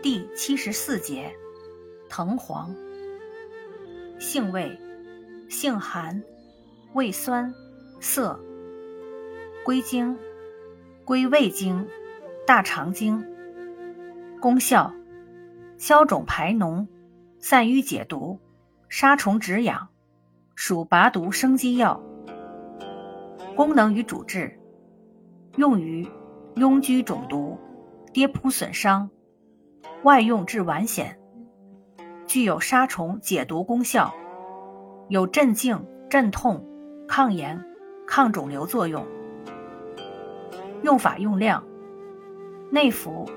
第七十四节，藤黄。性味，性寒，味酸涩。归经，归胃经、大肠经。功效，消肿排脓，散瘀解毒，杀虫止痒，属拔毒生肌药。功能与主治，用于痈疽肿毒、跌扑损伤。外用治脘癣，具有杀虫解毒功效，有镇静、镇痛、抗炎、抗肿瘤作用。用法用量：内服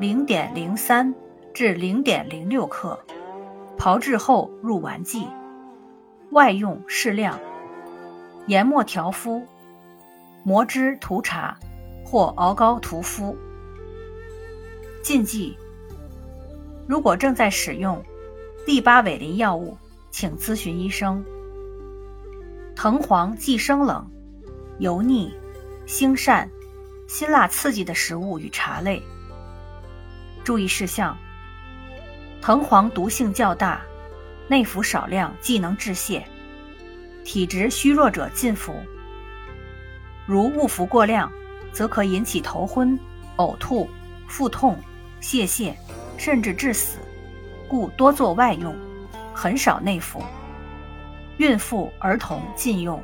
零点零三至零点零六克，炮制后入丸剂；外用适量，研末调敷，磨汁涂茶或熬膏涂敷。禁忌。如果正在使用利巴韦林药物，请咨询医生。藤黄既生冷、油腻、腥膻、辛辣刺激的食物与茶类。注意事项：藤黄毒性较大，内服少量即能致泻，体质虚弱者禁服。如误服过量，则可引起头昏、呕吐、腹痛、泄泻。甚至致死，故多做外用，很少内服。孕妇、儿童禁用。